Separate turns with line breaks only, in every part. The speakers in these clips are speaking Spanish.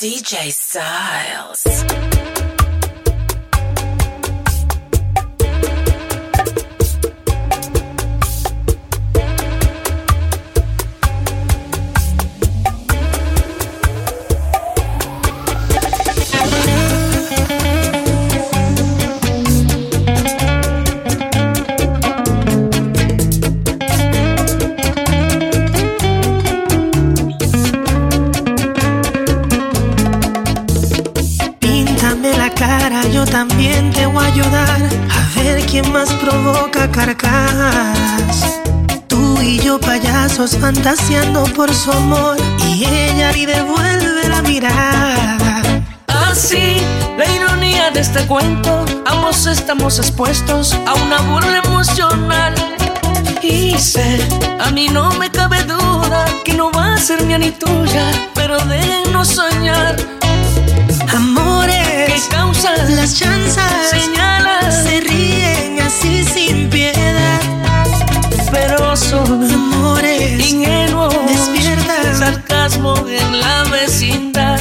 DJ Styles.
Quién más provoca carcajas. Tú y yo payasos fantaseando por su amor y ella ni devuelve la mirada.
Así, la ironía de este cuento, ambos estamos expuestos a una burla emocional. Y sé, a mí no me cabe duda que no va a ser mía ni tuya, pero no soñar
Amores
que causan
las chanzas,
señalas,
se ríen así sin piedad.
Pero son
amores
ingenuos,
despierta
sarcasmo en la vecindad.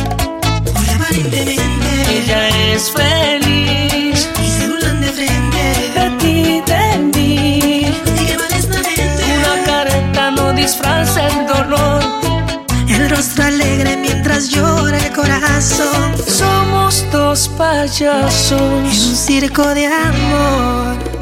Hoy aparentemente
ella es feliz
y se burlan de frente
de ti, de mí. Una careta no disfraza el dolor
el rostro alegre mientras llora el corazón.
Somos dos payasos en
un circo de amor.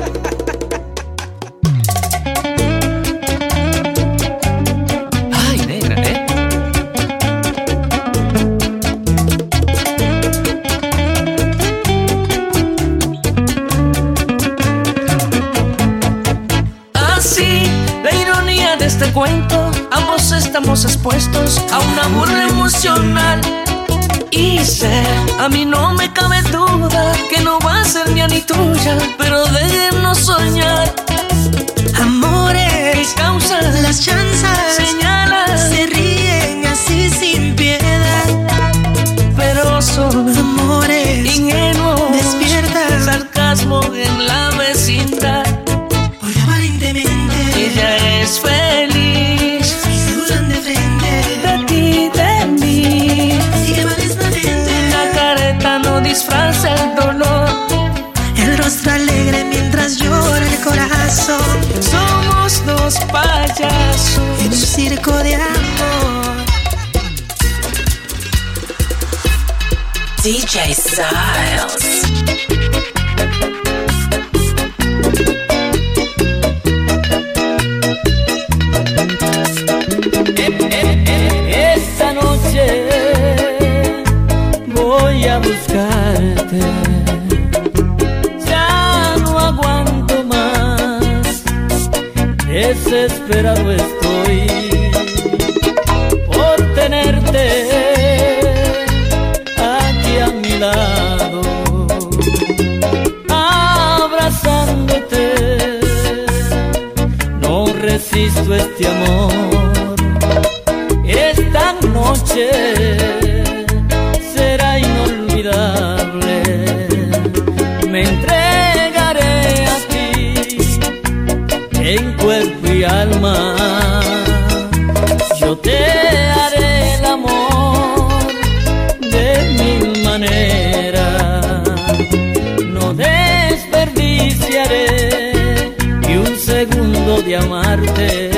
Estamos expuestos a una burla emocional. Y sé, a mí no me cabe duda que no va a ser mía ni tuya, pero déjenos soñar.
Amores
causan
las chanzas,
señalas, Somos payasos
en un circo de amor.
DJ Styles.
with segundo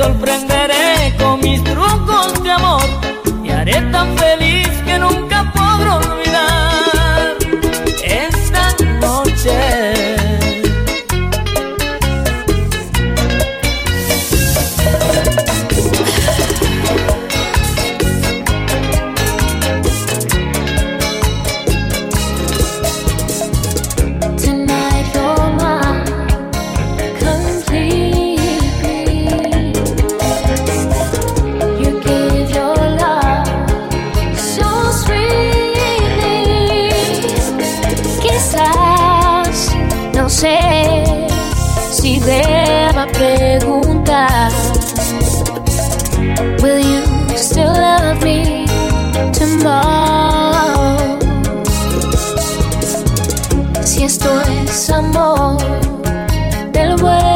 Te No
sé si deba preguntar. Will you still love me tomorrow? Si esto es amor del bueno,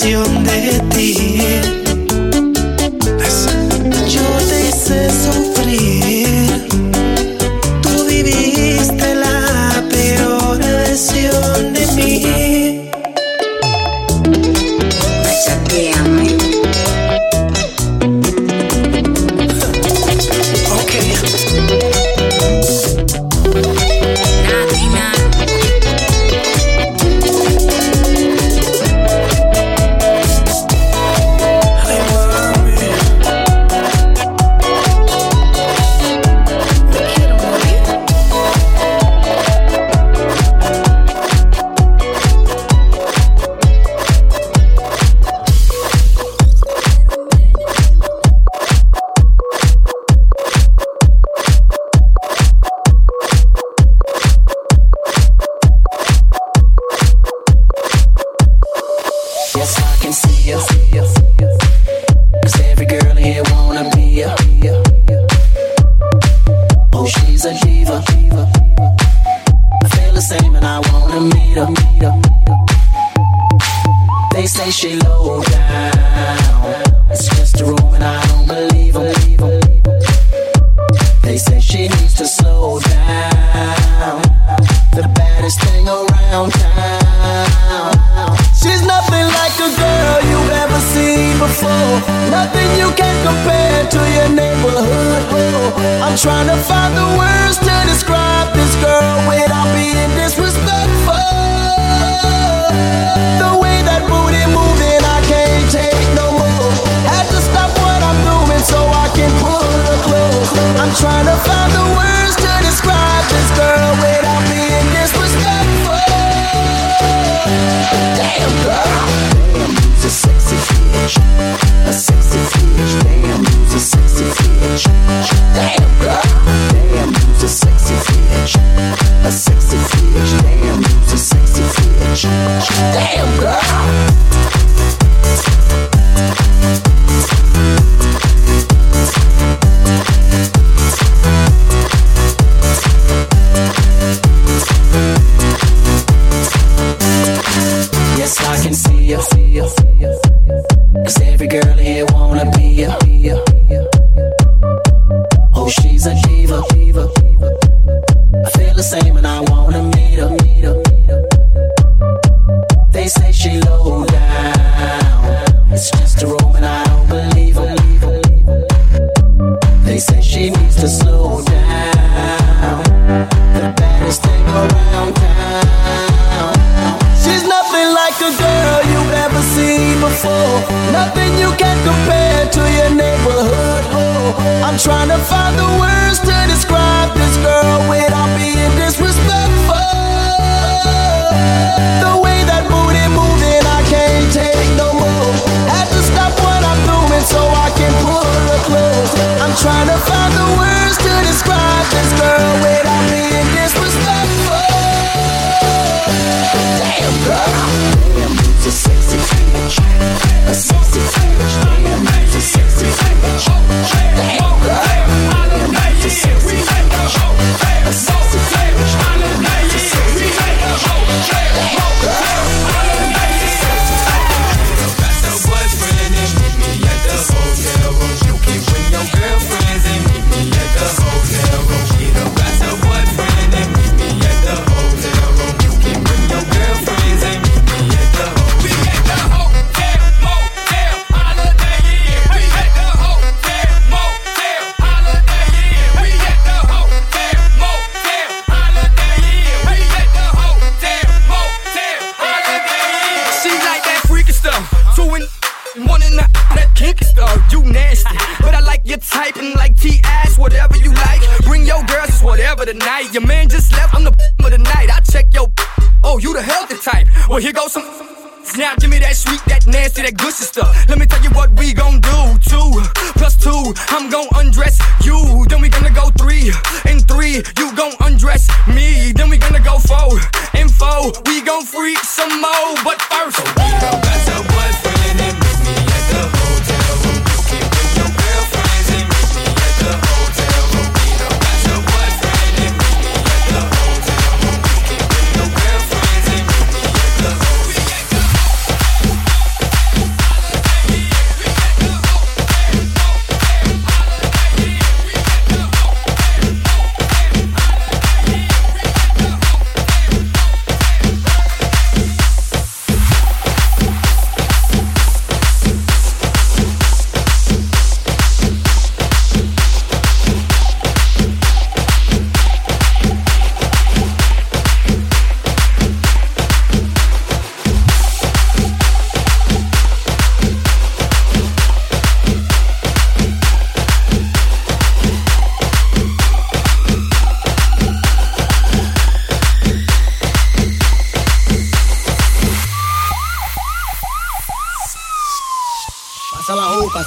trying
me, then we gonna go for info. We gon' freak some more, but first,
we gon' pass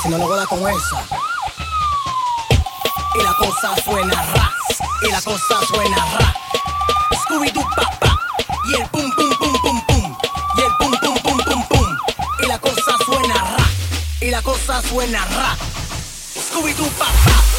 no lo goda con esa. Y la cosa suena ra, y la cosa suena ra. Scooby-Doo papá, y el pum pum pum pum pum, y el pum pum pum pum pum, y la cosa suena ra, y la cosa suena ra. Scooby-Doo papá.